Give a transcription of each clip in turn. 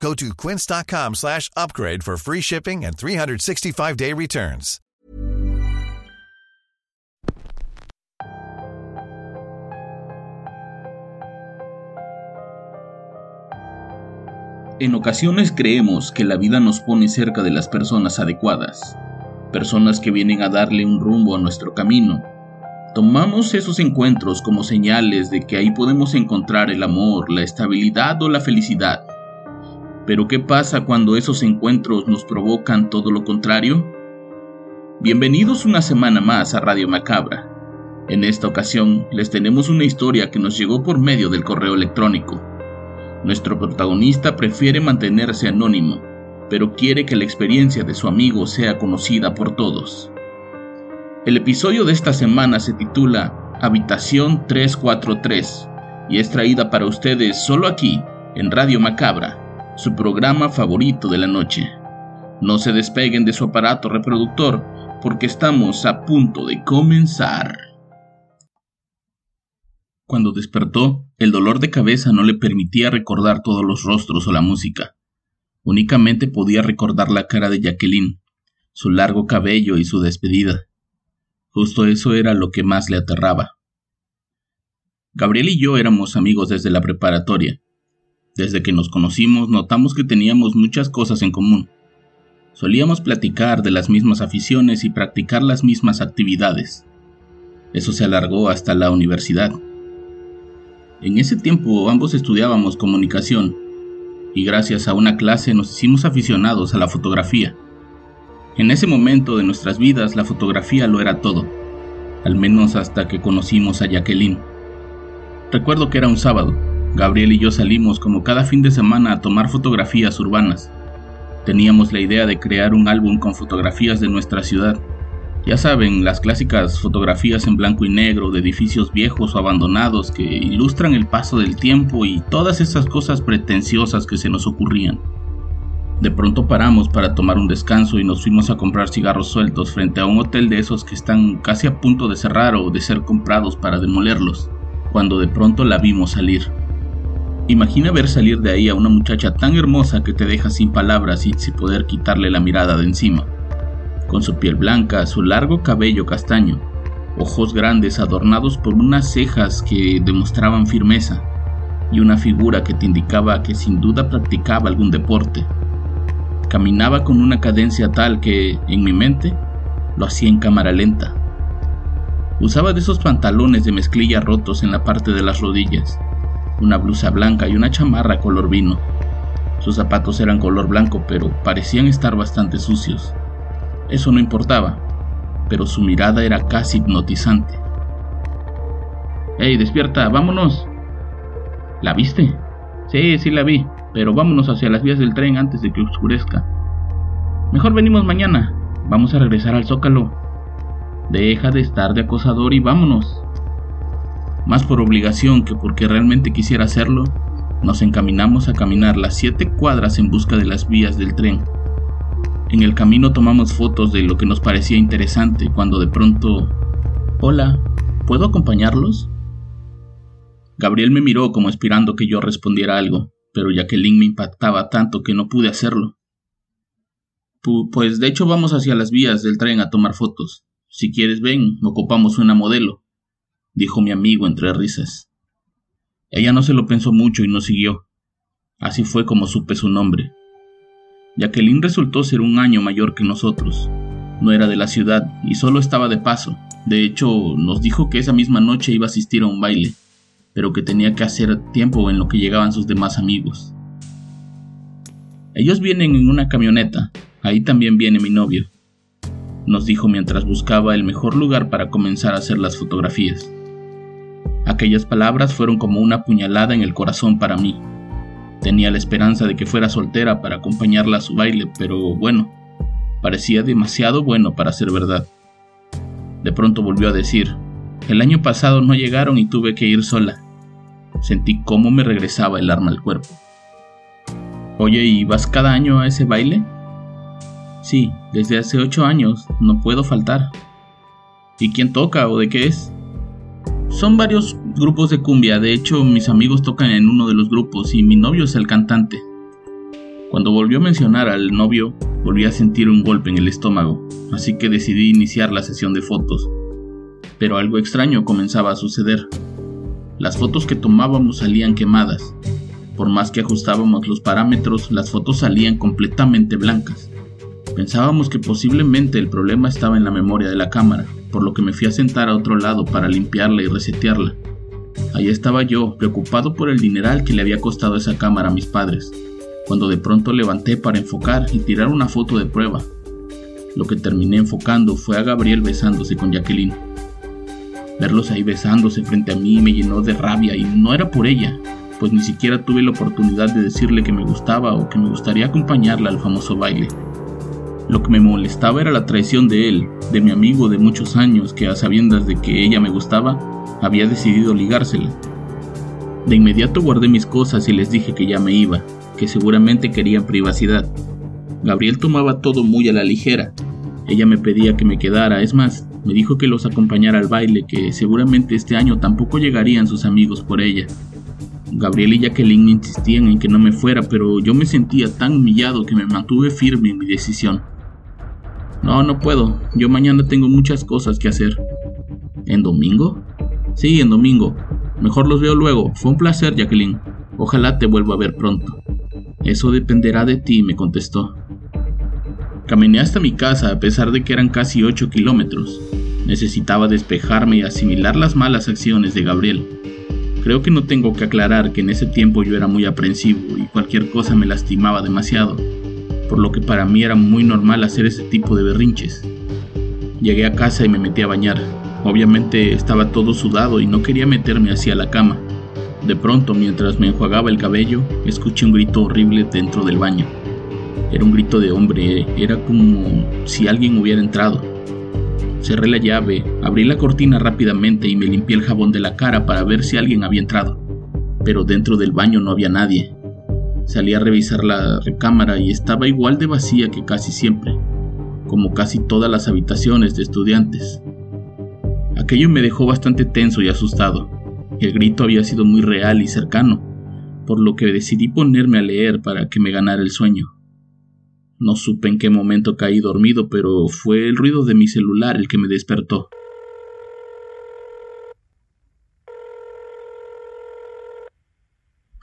Go to quince.com slash upgrade for free shipping and 365-day returns. En ocasiones creemos que la vida nos pone cerca de las personas adecuadas, personas que vienen a darle un rumbo a nuestro camino. Tomamos esos encuentros como señales de que ahí podemos encontrar el amor, la estabilidad o la felicidad. Pero ¿qué pasa cuando esos encuentros nos provocan todo lo contrario? Bienvenidos una semana más a Radio Macabra. En esta ocasión les tenemos una historia que nos llegó por medio del correo electrónico. Nuestro protagonista prefiere mantenerse anónimo, pero quiere que la experiencia de su amigo sea conocida por todos. El episodio de esta semana se titula Habitación 343 y es traída para ustedes solo aquí, en Radio Macabra, su programa favorito de la noche. No se despeguen de su aparato reproductor porque estamos a punto de comenzar. Cuando despertó, el dolor de cabeza no le permitía recordar todos los rostros o la música. Únicamente podía recordar la cara de Jacqueline, su largo cabello y su despedida. Justo eso era lo que más le aterraba. Gabriel y yo éramos amigos desde la preparatoria. Desde que nos conocimos notamos que teníamos muchas cosas en común. Solíamos platicar de las mismas aficiones y practicar las mismas actividades. Eso se alargó hasta la universidad. En ese tiempo ambos estudiábamos comunicación y gracias a una clase nos hicimos aficionados a la fotografía. En ese momento de nuestras vidas la fotografía lo era todo, al menos hasta que conocimos a Jacqueline. Recuerdo que era un sábado, Gabriel y yo salimos como cada fin de semana a tomar fotografías urbanas. Teníamos la idea de crear un álbum con fotografías de nuestra ciudad ya saben, las clásicas fotografías en blanco y negro de edificios viejos o abandonados que ilustran el paso del tiempo y todas esas cosas pretenciosas que se nos ocurrían. De pronto paramos para tomar un descanso y nos fuimos a comprar cigarros sueltos frente a un hotel de esos que están casi a punto de cerrar o de ser comprados para demolerlos, cuando de pronto la vimos salir. Imagina ver salir de ahí a una muchacha tan hermosa que te deja sin palabras y sin poder quitarle la mirada de encima con su piel blanca, su largo cabello castaño, ojos grandes adornados por unas cejas que demostraban firmeza, y una figura que te indicaba que sin duda practicaba algún deporte. Caminaba con una cadencia tal que, en mi mente, lo hacía en cámara lenta. Usaba de esos pantalones de mezclilla rotos en la parte de las rodillas, una blusa blanca y una chamarra color vino. Sus zapatos eran color blanco, pero parecían estar bastante sucios. Eso no importaba, pero su mirada era casi hipnotizante. ¡Ey, despierta! ¡Vámonos! ¿La viste? Sí, sí la vi, pero vámonos hacia las vías del tren antes de que oscurezca. Mejor venimos mañana. Vamos a regresar al zócalo. Deja de estar de acosador y vámonos. Más por obligación que porque realmente quisiera hacerlo, nos encaminamos a caminar las siete cuadras en busca de las vías del tren. En el camino tomamos fotos de lo que nos parecía interesante cuando de pronto... Hola, ¿puedo acompañarlos? Gabriel me miró como esperando que yo respondiera algo, pero Jacqueline me impactaba tanto que no pude hacerlo. Pues de hecho vamos hacia las vías del tren a tomar fotos. Si quieres ven, ocupamos una modelo, dijo mi amigo entre risas. Ella no se lo pensó mucho y nos siguió. Así fue como supe su nombre. Jacqueline resultó ser un año mayor que nosotros. No era de la ciudad y solo estaba de paso. De hecho, nos dijo que esa misma noche iba a asistir a un baile, pero que tenía que hacer tiempo en lo que llegaban sus demás amigos. Ellos vienen en una camioneta, ahí también viene mi novio, nos dijo mientras buscaba el mejor lugar para comenzar a hacer las fotografías. Aquellas palabras fueron como una puñalada en el corazón para mí. Tenía la esperanza de que fuera soltera para acompañarla a su baile, pero bueno, Parecía demasiado bueno para ser verdad. De pronto volvió a decir, el año pasado no llegaron y tuve que ir sola. Sentí cómo me regresaba el arma al cuerpo. Oye, ¿y vas cada año a ese baile? Sí, desde hace ocho años, no puedo faltar. ¿Y quién toca o de qué es? Son varios grupos de cumbia, de hecho mis amigos tocan en uno de los grupos y mi novio es el cantante. Cuando volvió a mencionar al novio, volví a sentir un golpe en el estómago, así que decidí iniciar la sesión de fotos. Pero algo extraño comenzaba a suceder. Las fotos que tomábamos salían quemadas. Por más que ajustábamos los parámetros, las fotos salían completamente blancas. Pensábamos que posiblemente el problema estaba en la memoria de la cámara, por lo que me fui a sentar a otro lado para limpiarla y resetearla. Allí estaba yo, preocupado por el dineral que le había costado esa cámara a mis padres, cuando de pronto levanté para enfocar y tirar una foto de prueba. Lo que terminé enfocando fue a Gabriel besándose con Jacqueline. Verlos ahí besándose frente a mí me llenó de rabia y no era por ella, pues ni siquiera tuve la oportunidad de decirle que me gustaba o que me gustaría acompañarla al famoso baile. Lo que me molestaba era la traición de él, de mi amigo de muchos años que a sabiendas de que ella me gustaba, había decidido ligársela. De inmediato guardé mis cosas y les dije que ya me iba, que seguramente querían privacidad. Gabriel tomaba todo muy a la ligera. Ella me pedía que me quedara, es más, me dijo que los acompañara al baile, que seguramente este año tampoco llegarían sus amigos por ella. Gabriel y Jacqueline insistían en que no me fuera, pero yo me sentía tan humillado que me mantuve firme en mi decisión. No, no puedo, yo mañana tengo muchas cosas que hacer. ¿En domingo? Sí, en domingo. Mejor los veo luego. Fue un placer, Jacqueline. Ojalá te vuelva a ver pronto. Eso dependerá de ti, me contestó. Caminé hasta mi casa a pesar de que eran casi 8 kilómetros. Necesitaba despejarme y asimilar las malas acciones de Gabriel. Creo que no tengo que aclarar que en ese tiempo yo era muy aprensivo y cualquier cosa me lastimaba demasiado, por lo que para mí era muy normal hacer ese tipo de berrinches. Llegué a casa y me metí a bañar. Obviamente estaba todo sudado y no quería meterme hacia la cama. De pronto, mientras me enjuagaba el cabello, escuché un grito horrible dentro del baño. Era un grito de hombre, era como si alguien hubiera entrado. Cerré la llave, abrí la cortina rápidamente y me limpié el jabón de la cara para ver si alguien había entrado. Pero dentro del baño no había nadie. Salí a revisar la recámara y estaba igual de vacía que casi siempre, como casi todas las habitaciones de estudiantes. Aquello me dejó bastante tenso y asustado. El grito había sido muy real y cercano, por lo que decidí ponerme a leer para que me ganara el sueño. No supe en qué momento caí dormido, pero fue el ruido de mi celular el que me despertó.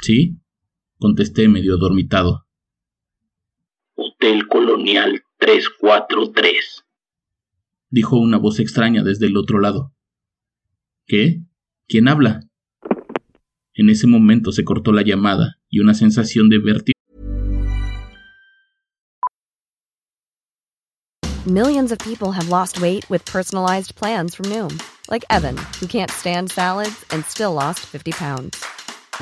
¿Sí? Contesté medio dormitado. Hotel Colonial 343, dijo una voz extraña desde el otro lado. ¿Qué? ¿Quién habla? En ese momento se cortó la llamada y una sensación de vértigo Millions of people have lost weight with personalized plans from Noom, like Evan, who can't stand salads and still lost 50 pounds.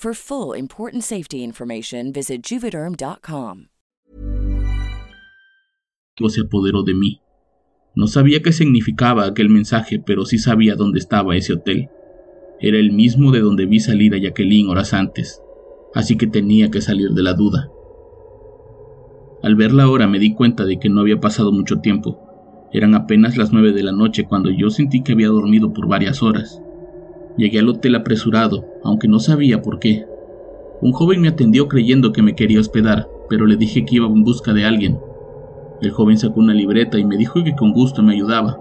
For full important safety information, visit juvederm.com. Se apoderó de mí. No sabía qué significaba aquel mensaje, pero sí sabía dónde estaba ese hotel. Era el mismo de donde vi salir a Jacqueline horas antes, así que tenía que salir de la duda. Al verla ahora me di cuenta de que no había pasado mucho tiempo. Eran apenas las nueve de la noche cuando yo sentí que había dormido por varias horas. Llegué al hotel apresurado, aunque no sabía por qué. Un joven me atendió creyendo que me quería hospedar, pero le dije que iba en busca de alguien. El joven sacó una libreta y me dijo que con gusto me ayudaba,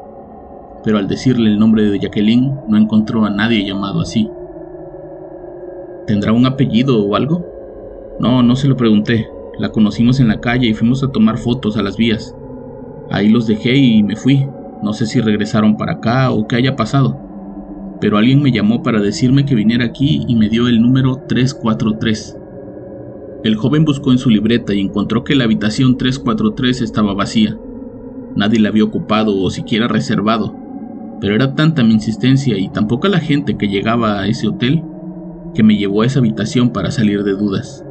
pero al decirle el nombre de Jacqueline no encontró a nadie llamado así. ¿Tendrá un apellido o algo? No, no se lo pregunté. La conocimos en la calle y fuimos a tomar fotos a las vías. Ahí los dejé y me fui. No sé si regresaron para acá o qué haya pasado. Pero alguien me llamó para decirme que viniera aquí y me dio el número 343. El joven buscó en su libreta y encontró que la habitación 343 estaba vacía. Nadie la había ocupado o siquiera reservado, pero era tanta mi insistencia y tan poca la gente que llegaba a ese hotel que me llevó a esa habitación para salir de dudas.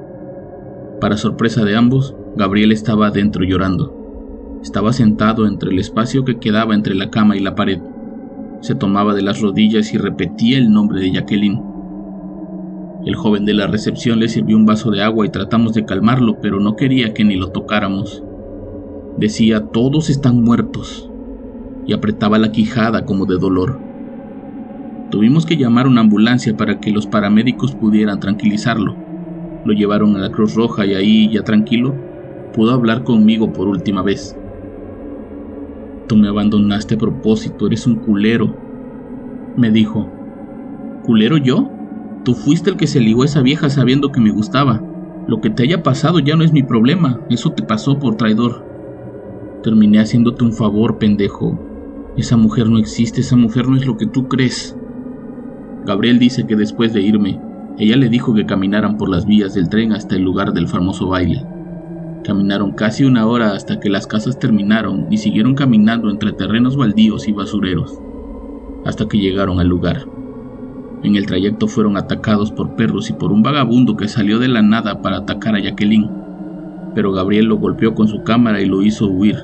Para sorpresa de ambos, Gabriel estaba adentro llorando. Estaba sentado entre el espacio que quedaba entre la cama y la pared. Se tomaba de las rodillas y repetía el nombre de Jacqueline. El joven de la recepción le sirvió un vaso de agua y tratamos de calmarlo, pero no quería que ni lo tocáramos. Decía, todos están muertos, y apretaba la quijada como de dolor. Tuvimos que llamar una ambulancia para que los paramédicos pudieran tranquilizarlo. Lo llevaron a la Cruz Roja y ahí, ya tranquilo, pudo hablar conmigo por última vez. Tú me abandonaste a propósito, eres un culero, me dijo. ¿Culero yo? Tú fuiste el que se ligó a esa vieja sabiendo que me gustaba. Lo que te haya pasado ya no es mi problema, eso te pasó por traidor. Terminé haciéndote un favor, pendejo. Esa mujer no existe, esa mujer no es lo que tú crees. Gabriel dice que después de irme, ella le dijo que caminaran por las vías del tren hasta el lugar del famoso baile. Caminaron casi una hora hasta que las casas terminaron y siguieron caminando entre terrenos baldíos y basureros, hasta que llegaron al lugar. En el trayecto fueron atacados por perros y por un vagabundo que salió de la nada para atacar a Jacqueline, pero Gabriel lo golpeó con su cámara y lo hizo huir.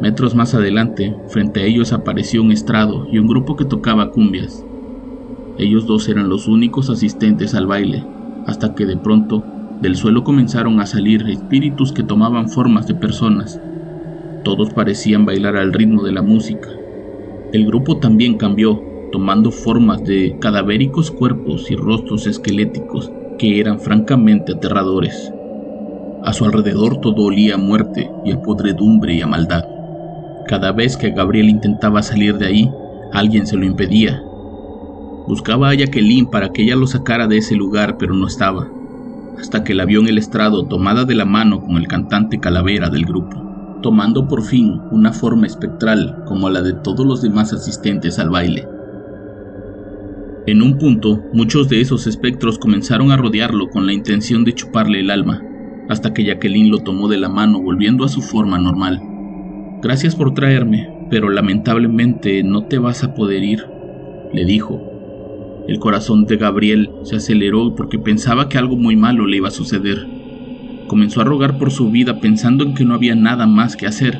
Metros más adelante, frente a ellos apareció un estrado y un grupo que tocaba cumbias. Ellos dos eran los únicos asistentes al baile, hasta que de pronto del suelo comenzaron a salir espíritus que tomaban formas de personas. Todos parecían bailar al ritmo de la música. El grupo también cambió, tomando formas de cadavéricos cuerpos y rostros esqueléticos que eran francamente aterradores. A su alrededor todo olía a muerte y a podredumbre y a maldad. Cada vez que Gabriel intentaba salir de ahí, alguien se lo impedía. Buscaba a Jacqueline para que ella lo sacara de ese lugar, pero no estaba, hasta que la vio en el estrado tomada de la mano con el cantante Calavera del grupo, tomando por fin una forma espectral como la de todos los demás asistentes al baile. En un punto, muchos de esos espectros comenzaron a rodearlo con la intención de chuparle el alma, hasta que Jacqueline lo tomó de la mano volviendo a su forma normal. Gracias por traerme, pero lamentablemente no te vas a poder ir, le dijo. El corazón de Gabriel se aceleró porque pensaba que algo muy malo le iba a suceder. Comenzó a rogar por su vida pensando en que no había nada más que hacer.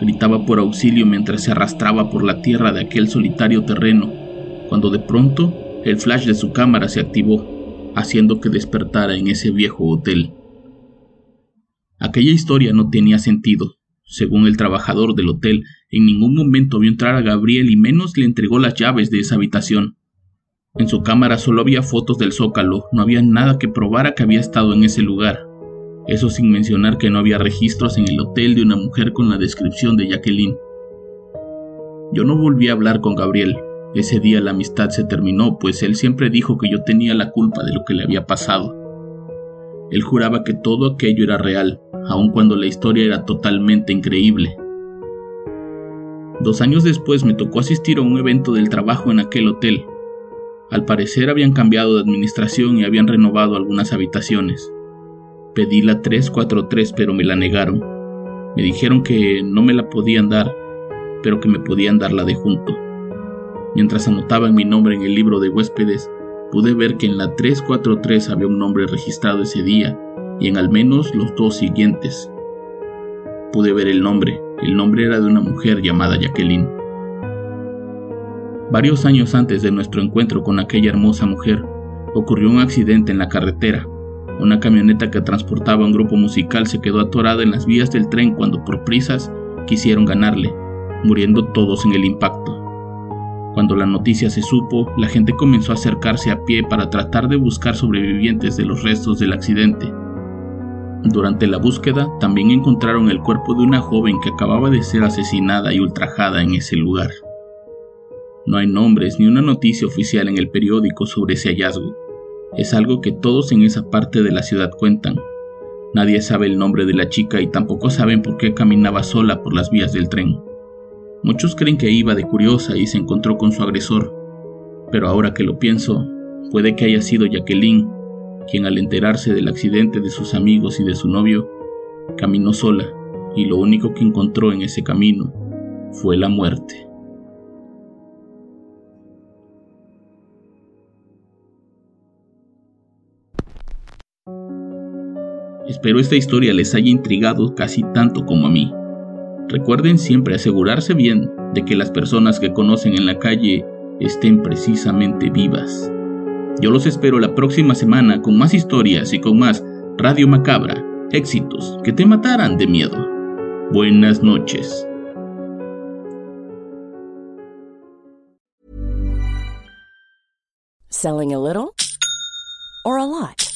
Gritaba por auxilio mientras se arrastraba por la tierra de aquel solitario terreno cuando de pronto el flash de su cámara se activó, haciendo que despertara en ese viejo hotel. Aquella historia no tenía sentido. Según el trabajador del hotel, en ningún momento vio entrar a Gabriel y menos le entregó las llaves de esa habitación. En su cámara solo había fotos del zócalo, no había nada que probara que había estado en ese lugar. Eso sin mencionar que no había registros en el hotel de una mujer con la descripción de Jacqueline. Yo no volví a hablar con Gabriel, ese día la amistad se terminó, pues él siempre dijo que yo tenía la culpa de lo que le había pasado. Él juraba que todo aquello era real, aun cuando la historia era totalmente increíble. Dos años después me tocó asistir a un evento del trabajo en aquel hotel. Al parecer habían cambiado de administración y habían renovado algunas habitaciones. Pedí la 343 pero me la negaron. Me dijeron que no me la podían dar, pero que me podían dar la de junto. Mientras anotaban mi nombre en el libro de huéspedes, pude ver que en la 343 había un nombre registrado ese día y en al menos los dos siguientes. Pude ver el nombre, el nombre era de una mujer llamada Jacqueline. Varios años antes de nuestro encuentro con aquella hermosa mujer, ocurrió un accidente en la carretera. Una camioneta que transportaba un grupo musical se quedó atorada en las vías del tren cuando por prisas quisieron ganarle, muriendo todos en el impacto. Cuando la noticia se supo, la gente comenzó a acercarse a pie para tratar de buscar sobrevivientes de los restos del accidente. Durante la búsqueda también encontraron el cuerpo de una joven que acababa de ser asesinada y ultrajada en ese lugar. No hay nombres ni una noticia oficial en el periódico sobre ese hallazgo. Es algo que todos en esa parte de la ciudad cuentan. Nadie sabe el nombre de la chica y tampoco saben por qué caminaba sola por las vías del tren. Muchos creen que iba de curiosa y se encontró con su agresor, pero ahora que lo pienso, puede que haya sido Jacqueline quien al enterarse del accidente de sus amigos y de su novio, caminó sola y lo único que encontró en ese camino fue la muerte. Espero esta historia les haya intrigado casi tanto como a mí. Recuerden siempre asegurarse bien de que las personas que conocen en la calle estén precisamente vivas. Yo los espero la próxima semana con más historias y con más Radio Macabra, éxitos que te matarán de miedo. Buenas noches. Selling a little or a lot?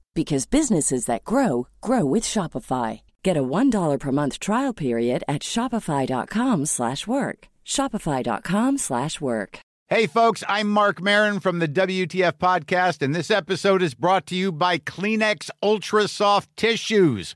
because businesses that grow grow with Shopify. Get a $1 per month trial period at shopify.com/work. shopify.com/work. Hey folks, I'm Mark Marin from the WTF podcast and this episode is brought to you by Kleenex Ultra Soft Tissues